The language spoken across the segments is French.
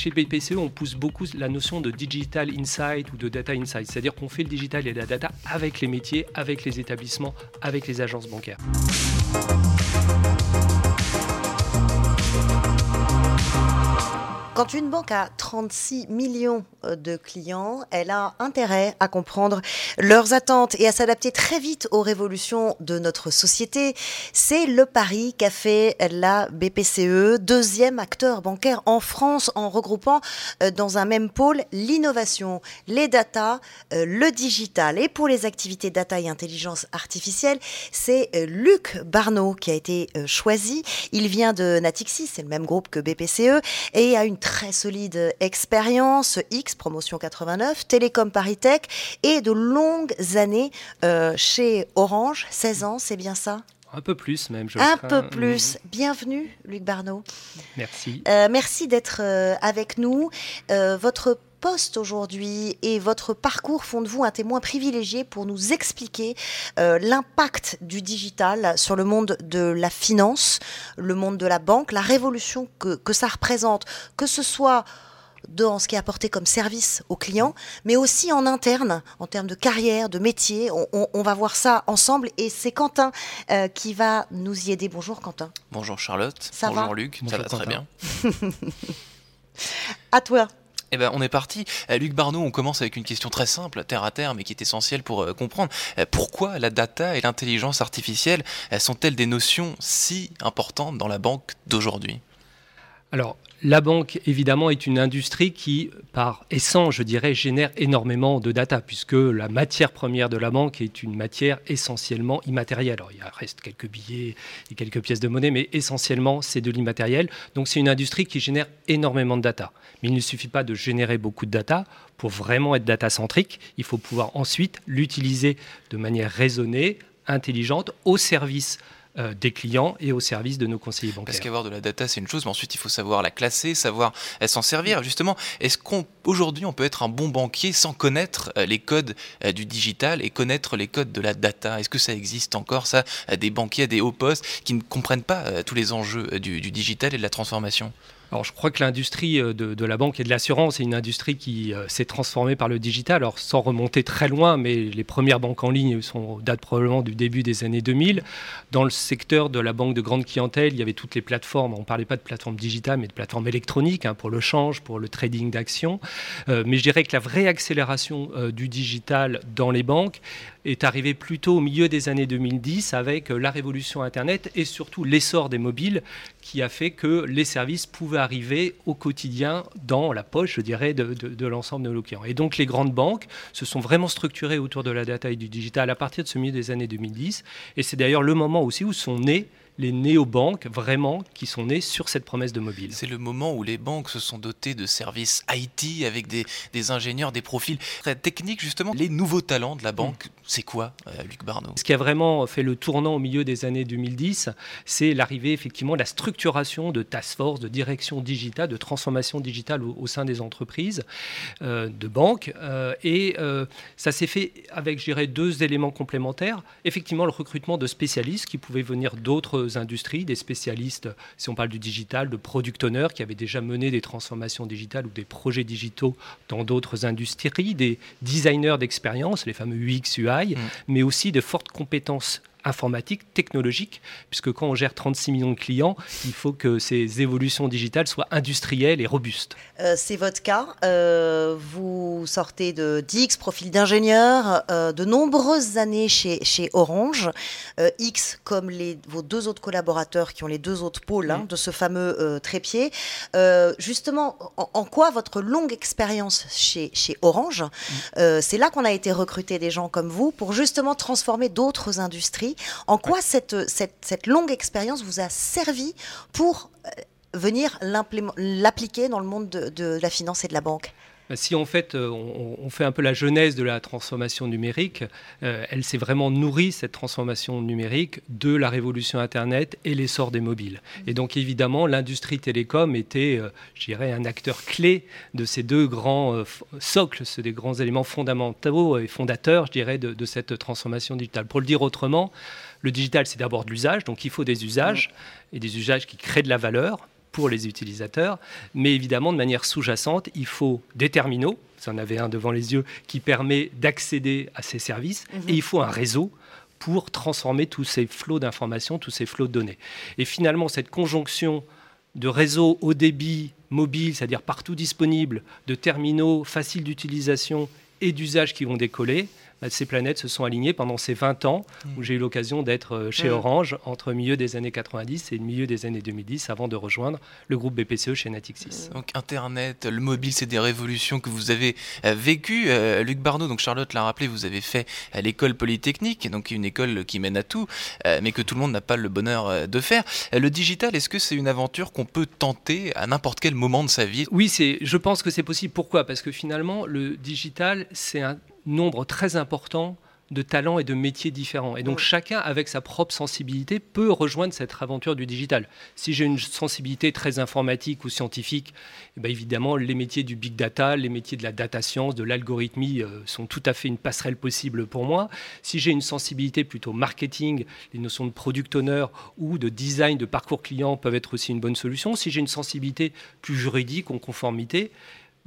chez BPCE, on pousse beaucoup la notion de digital insight ou de data insight, c'est-à-dire qu'on fait le digital et la data avec les métiers, avec les établissements, avec les agences bancaires. Quand une banque a 36 millions euh, de clients, elle a intérêt à comprendre leurs attentes et à s'adapter très vite aux révolutions de notre société. C'est le pari qu'a fait la BPCE, deuxième acteur bancaire en France en regroupant euh, dans un même pôle l'innovation, les data, euh, le digital. Et pour les activités data et intelligence artificielle, c'est Luc Barneau qui a été choisi. Il vient de Natixis, c'est le même groupe que BPCE, et a une très solide expérience, X, promotion 89, Télécom Paritech et de longues années euh, chez Orange, 16 ans, c'est bien ça? Un peu plus même. Je un peu plus. Bienvenue, Luc Barneau. Merci. Euh, merci d'être euh, avec nous. votre poste aujourd'hui et votre parcours font de vous un témoin privilégié pour nous expliquer euh, l'impact du digital sur le monde de la finance, le monde de la banque, la révolution que, que ça représente, que ce soit dans ce qui est apporté comme service aux clients, mais aussi en interne, en termes de carrière, de métier. On, va voir ça ensemble et c'est Quentin euh, qui va nous y aider. Bonjour Quentin. Bonjour Charlotte. Ça Bonjour Luc. ça va très bien. à toi. Eh ben, on est parti. Euh, Luc Barneau, on commence avec une question très simple, terre à terre, mais qui est essentielle pour euh, comprendre. Euh, pourquoi la data et l'intelligence artificielle sont-elles des notions si importantes dans la banque d'aujourd'hui? Alors, la banque, évidemment, est une industrie qui, par essence, je dirais, génère énormément de data, puisque la matière première de la banque est une matière essentiellement immatérielle. Alors, il reste quelques billets et quelques pièces de monnaie, mais essentiellement, c'est de l'immatériel. Donc, c'est une industrie qui génère énormément de data. Mais il ne suffit pas de générer beaucoup de data pour vraiment être data-centrique. Il faut pouvoir ensuite l'utiliser de manière raisonnée, intelligente, au service euh, des clients et au service de nos conseillers bancaires. Parce qu'avoir de la data, c'est une chose, mais ensuite il faut savoir la classer, savoir s'en servir. Justement, est-ce qu'aujourd'hui on, peut être un bon banquier sans connaître euh, les codes euh, du digital et connaître les codes de la data? Est-ce que ça existe encore, ça, des banquiers à des hauts postes qui ne comprennent pas tous les enjeux du digital et de la transformation? Alors, je crois que l'industrie euh, de, la banque et de l'assurance est une industrie qui euh, s'est transformée par le digital. Alors, sans remonter très loin, mais les premières banques en ligne sont, datent probablement du début des années 2000. Dans le secteur de la banque de grande clientèle, il y avait toutes les plateformes. On ne parlait pas de plateformes digitales, mais de plateformes électroniques hein, pour le change, pour le trading d'actions. Euh, mais je dirais que la vraie accélération du digital dans les banques est arrivée plutôt au milieu des années 2010 avec la révolution Internet et surtout l'essor des mobiles qui a fait que les services pouvaient arriver au quotidien dans la poche, je dirais, de, l'ensemble de nos clients. Et donc les grandes banques se sont vraiment structurées autour de la data et du digital à partir de ce milieu des années 2010. Et c'est d'ailleurs le moment aussi où sont nés les néobanques vraiment qui sont nées sur cette promesse de mobile. C'est le moment où les banques se sont dotées de services IT avec des, ingénieurs, des profils très techniques justement. Les nouveaux talents de la banque, mm. c'est quoi, euh, Luc Barneau Ce qui a vraiment fait le tournant au milieu des années 2010, c'est l'arrivée effectivement de la structuration de task force, de direction digitale, de transformation digitale au, sein des entreprises, euh, de banques. Euh, et ça s'est fait avec, je dirais, deux éléments complémentaires. Effectivement, le recrutement de spécialistes qui pouvaient venir d'autres industries, des spécialistes, si on parle du digital, de product owners qui avaient déjà mené des transformations digitales ou des projets digitaux dans d'autres industries, des designers d'expérience, les fameux UX, UI, mm. mais aussi de fortes compétences informatique, technologique, puisque quand on gère 36 millions de clients, il faut que ces évolutions digitales soient industrielles et robustes. Euh, c'est votre cas. Euh, vous sortez de Dix, profil d'ingénieur, euh, de nombreuses années chez, chez Orange. X, comme les, vos deux autres collaborateurs qui ont les deux autres pôles hein, de ce fameux trépied. justement, en, quoi votre longue expérience chez, chez Orange, c'est là qu'on a été recruter des gens comme vous pour justement transformer d'autres industries en quoi cette, cette, longue expérience vous a servi pour euh, venir l'appliquer dans le monde de la finance et de la banque? Si en fait euh, on, fait un peu la genèse de la transformation numérique, euh, elle s'est vraiment nourrie, cette transformation numérique, de la révolution Internet et l'essor des mobiles. Et donc évidemment, l'industrie télécom était, euh, je dirais, un acteur clé de ces deux grands socles, ces des grands éléments fondamentaux et fondateurs, je dirais, de, de cette transformation digitale. Pour le dire autrement, le digital, c'est d'abord de l'usage, donc il faut des usages, et des usages qui créent de la valeur, pour les utilisateurs, mais évidemment de manière sous-jacente, il faut des terminaux, vous en avez un devant les yeux, qui permet d'accéder à ces services, mhm. et il faut un réseau pour transformer tous ces flots d'informations, tous ces flots de données. Et finalement, cette conjonction de réseaux haut débit, mobile, c'est-à-dire partout disponible, de terminaux faciles d'utilisation et d'usages qui vont décoller, ces planètes se sont alignées pendant ces 20 ans où mm. j'ai eu l'occasion d'être euh, chez mm. Orange entre milieu des années 90 et le milieu des années 2010 avant de rejoindre le groupe BPCE chez Natixis. Mm. Donc Internet, le mobile, c'est des révolutions que vous avez euh, vécues. Euh, Luc Barneau, donc Charlotte l'a rappelé, vous avez fait l'école polytechnique, donc une école qui mène à tout, mais que tout le monde n'a pas le bonheur de faire. Le digital, est-ce que c'est une aventure qu'on peut tenter à n'importe quel moment de sa vie? Oui, je pense que c'est possible. Pourquoi? Parce que finalement, le digital, c'est un nombre très important de talents et de métiers différents. Et donc chacun, avec sa propre sensibilité, peut rejoindre cette aventure du digital. Si j'ai une sensibilité très informatique ou scientifique, eh bien évidemment, les métiers du big data, les métiers de la data science, de l'algorithmie euh, sont tout à fait une passerelle possible pour moi. Si j'ai une sensibilité plutôt marketing, les notions de product owner ou de design de parcours client peuvent être aussi une bonne solution. Si j'ai une sensibilité plus juridique, en conformité,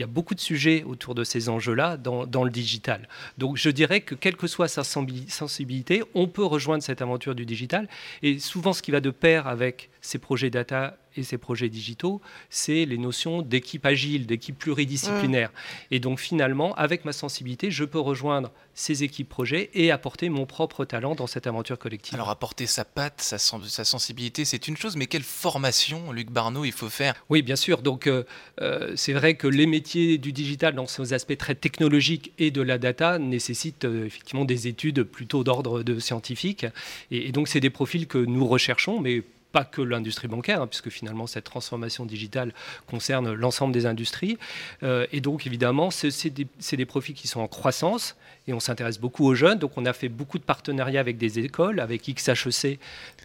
il y a beaucoup de sujets autour de ces enjeux-là dans, le digital. Donc je dirais que quelle que soit sa sensibilité, on peut rejoindre cette aventure du digital. Et souvent ce qui va de pair avec ces projets data et ces projets digitaux, c'est les notions d'équipe agile, d'équipe pluridisciplinaire. Mmh. Et donc finalement, avec ma sensibilité, je peux rejoindre ces équipes projets et apporter mon propre talent dans cette aventure collective. Alors apporter sa patte, sa, sa sensibilité, c'est une chose, mais quelle formation, Luc Barneau, il faut faire? Oui, bien sûr. Donc euh, euh, c'est vrai que les métiers du digital, dans ces aspects très technologiques et de la data, nécessitent euh, effectivement des études plutôt d'ordre de scientifique. Et, et donc c'est des profils que nous recherchons, mais pas que l'industrie bancaire, hein, puisque finalement cette transformation digitale concerne l'ensemble des industries. Euh, et donc évidemment, c'est des, des, profits qui sont en croissance et on s'intéresse beaucoup aux jeunes. Donc on a fait beaucoup de partenariats avec des écoles, avec XHEC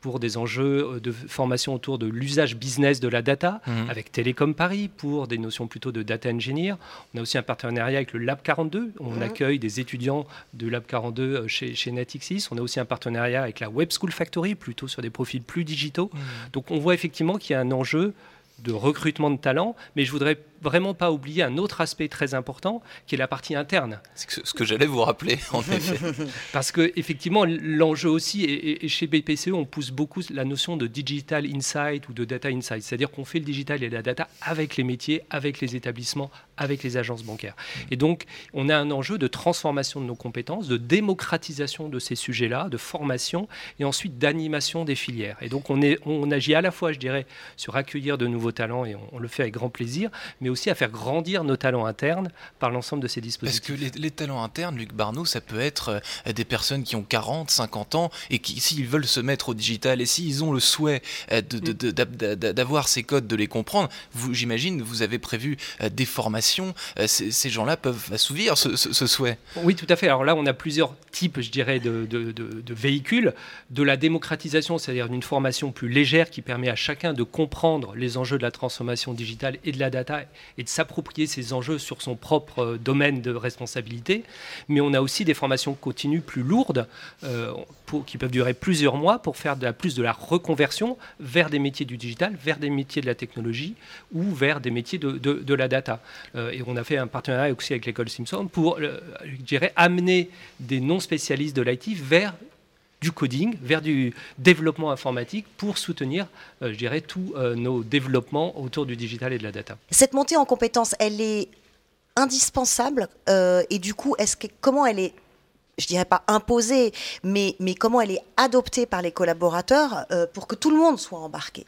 pour des enjeux euh, de formation autour de l'usage business de la data, mmh. avec Télécom Paris pour des notions plutôt de data engineer. On a aussi un partenariat avec le Lab 42. On mmh. accueille des étudiants de Lab 42 euh, chez, chez Natixis. On a aussi un partenariat avec la Web School Factory, plutôt sur des profils plus digitaux. Mmh. Donc on voit effectivement qu'il y a un enjeu de recrutement de talents, mais je voudrais vraiment pas oublier un autre aspect très important qui est la partie interne. C'est ce que j'allais vous rappeler, en effet. Parce que effectivement, l'enjeu aussi, et, chez BPCE, on pousse beaucoup la notion de digital insight ou de data insight, c'est-à-dire qu'on fait le digital et la data avec les métiers, avec les établissements, avec les agences bancaires. Et donc, on a un enjeu de transformation de nos compétences, de démocratisation de ces sujets-là, de formation et ensuite d'animation des filières. Et donc, on, est, on agit à la fois, je dirais, sur accueillir de nouveaux talents et on, on le fait avec grand plaisir, mais aussi à faire grandir nos talents internes par l'ensemble de ces dispositifs. Parce que les, talents internes, Luc Barneau, ça peut être euh, des personnes qui ont 40, 50 ans et qui, s'ils veulent se mettre au digital et s'ils ont le souhait euh, d'avoir ces codes, de les comprendre, j'imagine, vous avez prévu euh, des formations. Ces, gens-là peuvent assouvir ce, souhait. Oui, tout à fait. Alors là, on a plusieurs types, je dirais, de, de véhicules. De la démocratisation, c'est-à-dire d'une formation plus légère qui permet à chacun de comprendre les enjeux de la transformation digitale et de la data et de s'approprier ces enjeux sur son propre euh, domaine de responsabilité. Mais on a aussi des formations continues plus lourdes euh, qui peuvent durer plusieurs mois pour faire plus de la reconversion vers des métiers du digital, vers des métiers de la technologie ou vers des métiers de, de, la data. Euh, et on a fait un partenariat aussi avec l'école Simpson pour, je dirais, amener des non spécialistes de l'IT vers du coding vers du développement informatique pour soutenir, je dirais, tous nos développements autour du digital et de la data. Cette montée en compétences, elle est indispensable euh, et du coup, est-ce que, comment elle est je dirais pas imposée, mais, comment elle est adoptée par les collaborateurs euh, pour que tout le monde soit embarqué?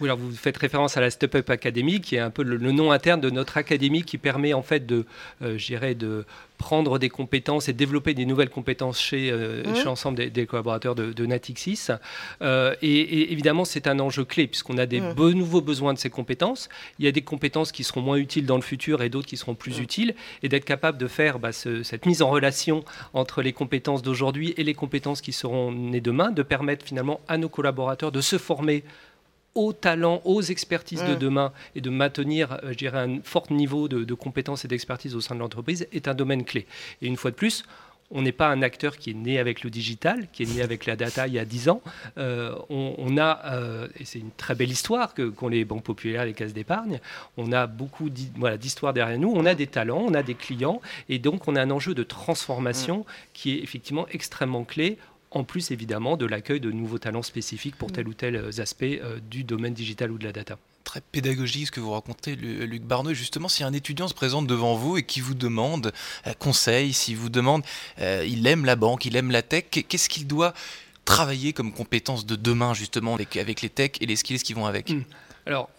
Oui, alors vous faites référence à la Step Up Academy, qui est un peu le, nom interne de notre académie qui permet en fait de, euh, de prendre des compétences et développer des nouvelles compétences chez, euh, mmh. l'ensemble des, collaborateurs de, Natixis. Euh, et, évidemment, c'est un enjeu clé puisqu'on a des mmh. nouveaux besoins de ces compétences. Il y a des compétences qui seront moins utiles dans le futur et d'autres qui seront plus mmh. utiles. Et d'être capable de faire bah, cette mise en relation entre les compétences d'aujourd'hui et les compétences qui seront nées demain, de permettre finalement à nos collaborateurs de se former aux talents, aux expertises de mm. demain et de maintenir, euh, je dirais, un fort niveau de, compétences et d'expertise au sein de l'entreprise est un domaine clé. Et une fois de plus, on n'est pas un acteur qui est né avec le digital, qui est né avec la data il y a 10 ans. Euh, on, a, euh, et c'est une très belle histoire que, qu'ont les banques populaires, les caisses d'épargne, on a beaucoup d'histoires derrière nous, on a des talents, on a des clients, et donc on a un enjeu de transformation qui est effectivement extrêmement clé en plus évidemment de l'accueil de nouveaux talents spécifiques pour tel ou tel aspect du domaine digital ou de la data très pédagogique ce que vous racontez, Luc Barneau. Justement, si un étudiant se présente devant vous et qui vous demande euh, conseil, s'il vous demande, euh, il aime la banque, il aime la tech, qu'est-ce qu'il doit travailler comme compétence de demain, justement, avec, avec les tech et les skills qui vont avec? Hmm. Alors,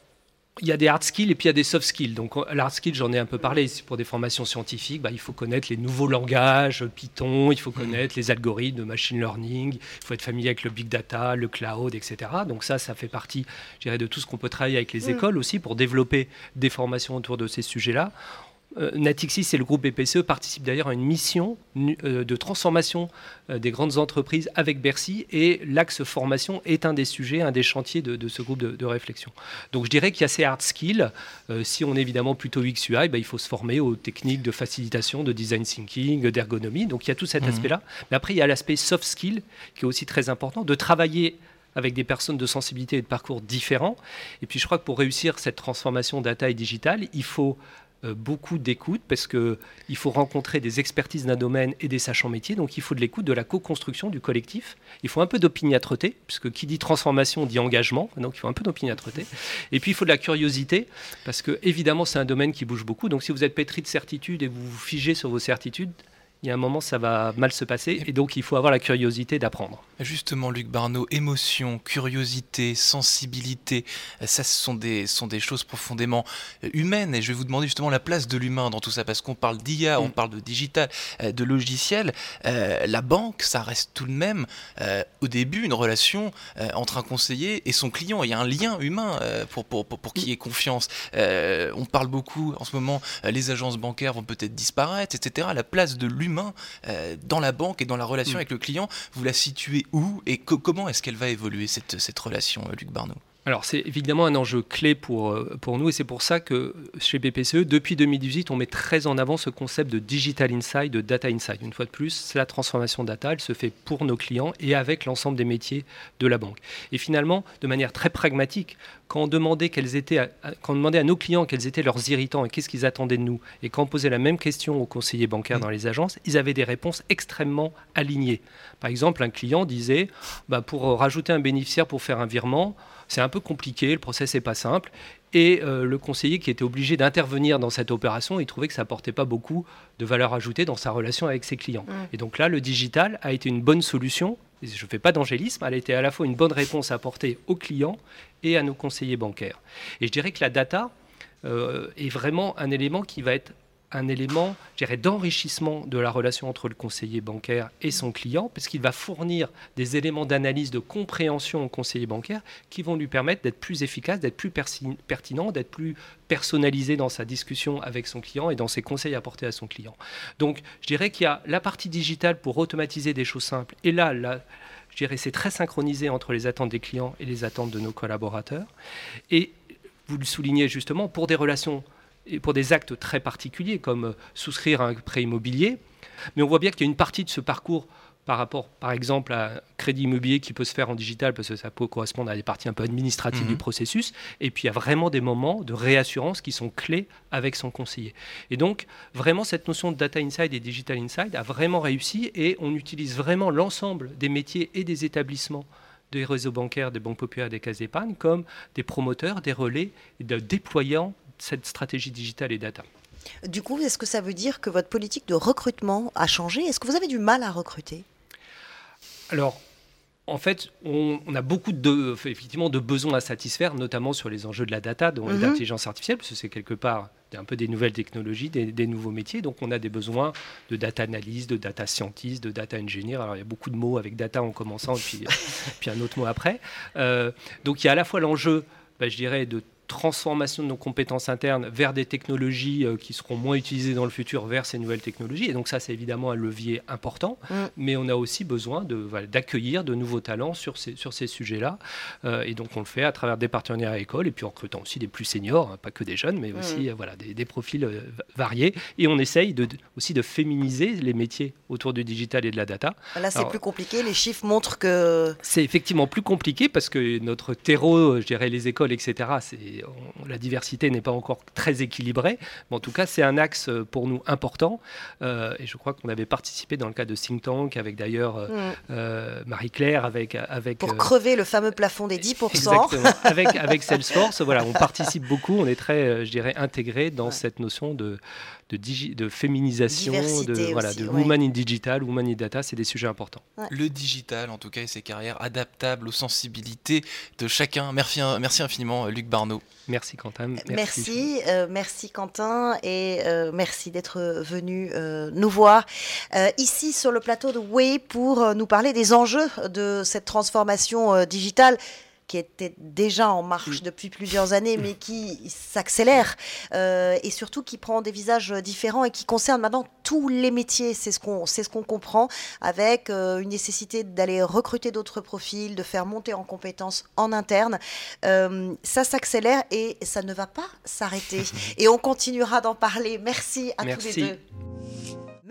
il y a des hard skills et puis il y a des soft skills. Donc, l'hard skill, j'en ai un peu parlé. Pour des formations scientifiques, bah, il faut connaître les nouveaux langages, Python, il faut connaître les algorithmes de machine learning, il faut être familier avec le big data, le cloud, etc. Donc, ça, ça fait partie, je dirais, de tout ce qu'on peut travailler avec les mm. écoles aussi pour développer des formations autour de ces sujets-là. Euh, Natixis et le groupe BPCE participent d'ailleurs à une mission euh, de transformation euh, des grandes entreprises avec Bercy et l'axe formation est un des sujets, un des chantiers de, ce groupe de, réflexion. Donc je dirais qu'il y a ces hard skills. si on est évidemment plutôt XUI, bah, il faut se former aux techniques de facilitation, de design thinking, d'ergonomie. Donc il y a tout cet mmh. aspect-là. Mais après, il y a l'aspect soft skill qui est aussi très important, de travailler avec des personnes de sensibilité et de parcours différents. Et puis je crois que pour réussir cette transformation data et digitale, il faut beaucoup d'écoute parce qu'il faut rencontrer des expertises d'un domaine et des sachants métiers. Donc il faut de l'écoute, de la co-construction du collectif. Il faut un peu d'opiniâtreté, puisque qui dit transformation dit engagement. Donc il faut un peu d'opiniâtreté. Et puis il faut de la curiosité, parce que évidemment c'est un domaine qui bouge beaucoup. Donc si vous êtes pétri de certitudes et vous vous figez sur vos certitudes, il y a un moment, ça va mal se passer. Et donc, il faut avoir la curiosité d'apprendre. Justement, Luc Barneau, émotion, curiosité, sensibilité, ça, ce sont des, sont des choses profondément euh, humaines. Et je vais vous demander justement la place de l'humain dans tout ça, parce qu'on parle d'IA, on mm. parle de digital, euh, de logiciel. Euh, la banque, ça reste tout de même, au début, une relation entre un conseiller et son client. Il y a un lien humain pour, pour, pour, pour qu'il y ait confiance. on parle beaucoup, en ce moment, les agences bancaires vont peut-être disparaître, etc. La place de l'humain euh, dans la banque et dans la relation mm. avec le client, vous la situez où et comment est-ce qu'elle va évoluer cette, cette relation, euh, Luc Barneau alors c'est évidemment un enjeu clé pour, euh, pour nous et c'est pour ça que chez BPCE, depuis 2018, on met très en avant ce concept de digital inside, de data inside. Une fois de plus, c'est la transformation data, elle se fait pour nos clients et avec l'ensemble des métiers de la banque. Et finalement, de manière très pragmatique, quand on demandait, quels étaient, quand on demandait à nos clients quels étaient leurs irritants et qu'est-ce qu'ils attendaient de nous, et quand on posait la même question aux conseillers bancaires mmh. dans les agences, ils avaient des réponses extrêmement alignées. Par exemple, un client disait, bah, pour rajouter un bénéficiaire pour faire un virement, c'est un peu compliqué, le process n'est pas simple. Et euh, le conseiller qui était obligé d'intervenir dans cette opération, il trouvait que ça n'apportait pas beaucoup de valeur ajoutée dans sa relation avec ses clients. Et donc là, le digital a été une bonne solution. Je ne fais pas d'angélisme, elle a été à la fois une bonne réponse à apporter aux clients et à nos conseillers bancaires. Et je dirais que la data euh, est vraiment un élément qui va être un élément d'enrichissement de la relation entre le conseiller bancaire et son client, parce qu'il va fournir des éléments d'analyse, de compréhension au conseiller bancaire qui vont lui permettre d'être plus efficace, d'être plus pertinent, d'être plus personnalisé dans sa discussion avec son client et dans ses conseils apportés à son client. Donc, je dirais qu'il y a la partie digitale pour automatiser des choses simples, et là, là je dirais c'est très synchronisé entre les attentes des clients et les attentes de nos collaborateurs. Et vous le soulignez justement, pour des relations et pour des actes très particuliers comme euh, souscrire un prêt immobilier. Mais on voit bien qu'il y a une partie de ce parcours par rapport, par exemple, à un crédit immobilier qui peut se faire en digital parce que ça peut correspondre à des parties un peu administratives du mhm. processus. Et puis, il y a vraiment des moments de réassurance qui sont clés avec son conseiller. Et donc, vraiment, cette notion de data inside et digital inside a vraiment réussi et on utilise vraiment l'ensemble des métiers et des établissements des réseaux bancaires, des banques populaires, des caisses d'épargne comme des promoteurs, des relais, de déployants cette stratégie digitale et data. Du coup, est-ce que ça veut dire que votre politique de recrutement a changé? Est-ce que vous avez du mal à recruter? Alors, en fait, on, a beaucoup de, effectivement, de besoins à satisfaire, notamment sur les enjeux de la data, dont mhm. l'intelligence artificielle, parce que c'est quelque part un peu des nouvelles technologies, des, nouveaux métiers. Donc, on a des besoins de data analyse, de data scientist, de data engineer. Alors, il y a beaucoup de mots avec data en commençant, et puis, puis un autre mot après. Euh, donc, il y a à la fois l'enjeu, bah, je dirais, de transformation de nos compétences internes vers des technologies euh, qui seront moins utilisées dans le futur, vers ces nouvelles technologies. Et donc ça, c'est évidemment un levier important, mm. mais on a aussi besoin d'accueillir de, nouveaux talents sur ces, sur ces sujets-là. Euh, et donc on le fait à travers des partenaires à école et puis en recrutant aussi des plus seniors, hein, pas que des jeunes, mais mm. aussi voilà, des, profils variés. Et on essaye de, aussi de féminiser les métiers autour du digital et de la data. Là, c'est plus compliqué. Les chiffres montrent que... C'est effectivement plus compliqué parce que notre terreau, je dirais les écoles, etc., la diversité n'est pas encore très équilibrée. Mais en tout cas, c'est un axe euh, pour nous important. Euh, et je crois qu'on avait participé dans le cas de Think Tank, avec d'ailleurs euh, mm. Marie-Claire, avec, avec... Pour crever le fameux plafond des 10%. Exactement. avec, avec Salesforce, voilà, on participe beaucoup, on est très, je dirais, intégré dans cette notion de, de, féminisation, de, voilà, de woman in digital, woman in data, c'est des sujets importants. Le digital, en tout cas, et ses carrières adaptables aux sensibilités de chacun. Merci, merci infiniment, Luc Barneau. Merci Quentin. Merci, merci, euh, Quentin et euh, merci d'être venu euh, nous voir ici sur le plateau de Way pour nous parler des enjeux de cette transformation digitale qui était déjà en marche depuis plusieurs années, mais qui s'accélère euh, et surtout qui prend des visages différents et qui concerne maintenant tous les métiers. C'est ce qu'on ce qu'on comprend avec euh, une nécessité d'aller recruter d'autres profils, de faire monter en compétences en interne. Euh, ça s'accélère et ça ne va pas s'arrêter. Et on continuera d'en parler. Merci à tous les deux.